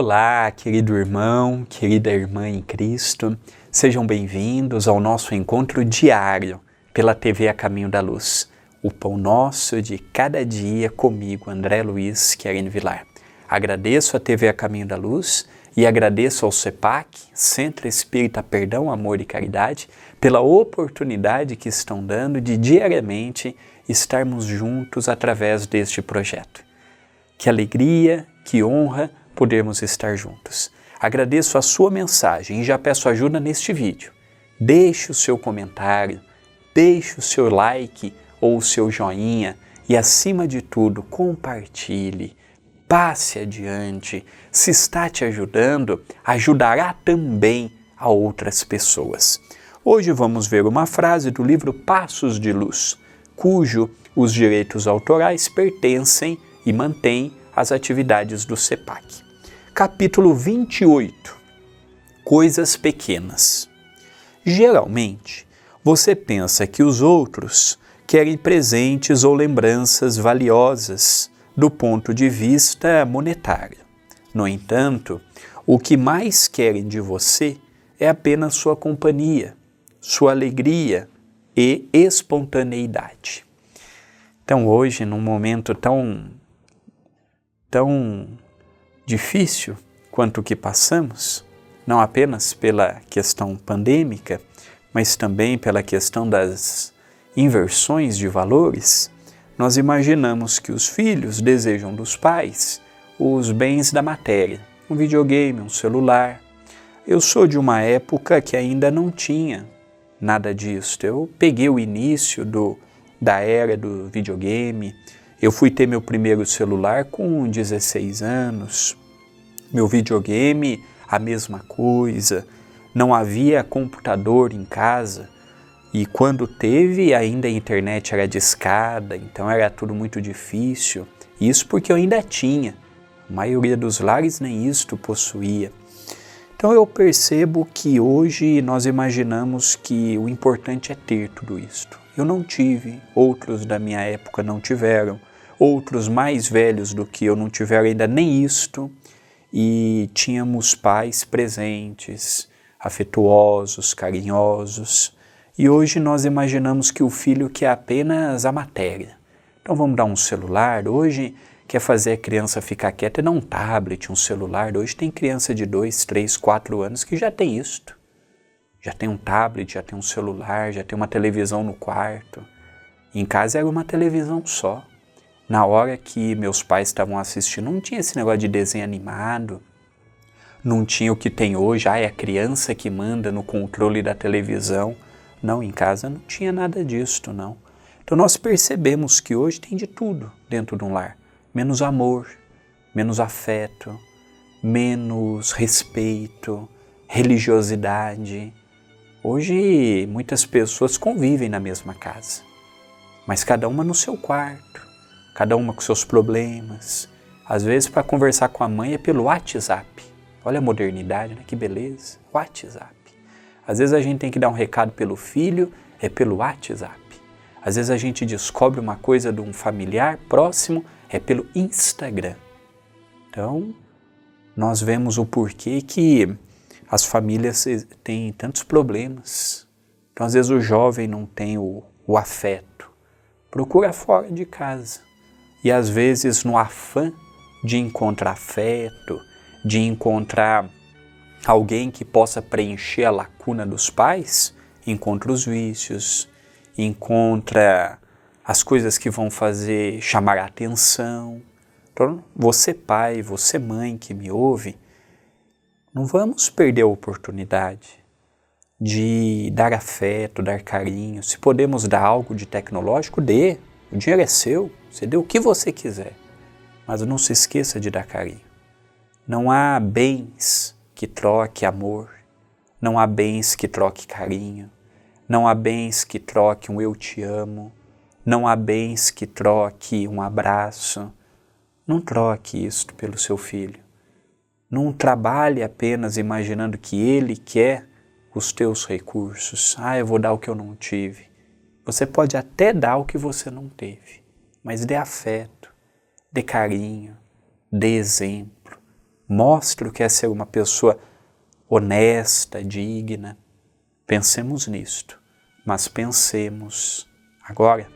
Olá, querido irmão, querida irmã em Cristo, sejam bem-vindos ao nosso encontro diário pela TV A Caminho da Luz. O pão nosso de cada dia comigo, André Luiz Querem Vilar. Agradeço a TV A Caminho da Luz e agradeço ao CEPAC, Centro Espírita Perdão, Amor e Caridade, pela oportunidade que estão dando de diariamente estarmos juntos através deste projeto. Que alegria, que honra podermos estar juntos. Agradeço a sua mensagem e já peço ajuda neste vídeo. Deixe o seu comentário, deixe o seu like ou o seu joinha e, acima de tudo, compartilhe, passe adiante. Se está te ajudando, ajudará também a outras pessoas. Hoje vamos ver uma frase do livro Passos de Luz, cujo os direitos autorais pertencem e mantêm as atividades do CEPAC capítulo 28 Coisas pequenas. Geralmente, você pensa que os outros querem presentes ou lembranças valiosas do ponto de vista monetário. No entanto, o que mais querem de você é apenas sua companhia, sua alegria e espontaneidade. Então, hoje, num momento tão, tão difícil quanto o que passamos, não apenas pela questão pandêmica, mas também pela questão das inversões de valores, nós imaginamos que os filhos desejam dos pais os bens da matéria, um videogame, um celular. Eu sou de uma época que ainda não tinha nada disso. Eu peguei o início do, da era do videogame, eu fui ter meu primeiro celular com 16 anos, meu videogame, a mesma coisa. Não havia computador em casa e quando teve, ainda a internet era discada, então era tudo muito difícil. Isso porque eu ainda tinha. A maioria dos lares nem isto possuía. Então eu percebo que hoje nós imaginamos que o importante é ter tudo isto. Eu não tive, outros da minha época não tiveram outros mais velhos do que eu não tiveram ainda nem isto, e tínhamos pais presentes, afetuosos, carinhosos, e hoje nós imaginamos que o filho quer apenas a matéria. Então vamos dar um celular, hoje quer fazer a criança ficar quieta, dar um tablet, um celular. Hoje tem criança de 2, 3, 4 anos que já tem isto. Já tem um tablet, já tem um celular, já tem uma televisão no quarto. Em casa era uma televisão só. Na hora que meus pais estavam assistindo, não tinha esse negócio de desenho animado, não tinha o que tem hoje, ah, é a criança que manda no controle da televisão. Não, em casa não tinha nada disso, não. Então nós percebemos que hoje tem de tudo dentro de um lar, menos amor, menos afeto, menos respeito, religiosidade. Hoje muitas pessoas convivem na mesma casa, mas cada uma no seu quarto cada uma com seus problemas. Às vezes, para conversar com a mãe é pelo WhatsApp. Olha a modernidade, né? que beleza. WhatsApp. Às vezes a gente tem que dar um recado pelo filho, é pelo WhatsApp. Às vezes a gente descobre uma coisa de um familiar próximo, é pelo Instagram. Então, nós vemos o porquê que as famílias têm tantos problemas. Então, às vezes o jovem não tem o, o afeto. Procura fora de casa. E às vezes, no afã de encontrar afeto, de encontrar alguém que possa preencher a lacuna dos pais, encontra os vícios, encontra as coisas que vão fazer chamar a atenção. Então, você pai, você mãe que me ouve, não vamos perder a oportunidade de dar afeto, dar carinho. Se podemos dar algo de tecnológico, dê. O dinheiro é seu, você dê o que você quiser, mas não se esqueça de dar carinho. Não há bens que troque amor, não há bens que troque carinho, não há bens que troque um eu te amo, não há bens que troque um abraço. Não troque isto pelo seu filho. Não trabalhe apenas imaginando que ele quer os teus recursos. Ah, eu vou dar o que eu não tive. Você pode até dar o que você não teve, mas dê afeto, dê carinho, dê exemplo, mostre o que é ser uma pessoa honesta, digna. Pensemos nisto, mas pensemos agora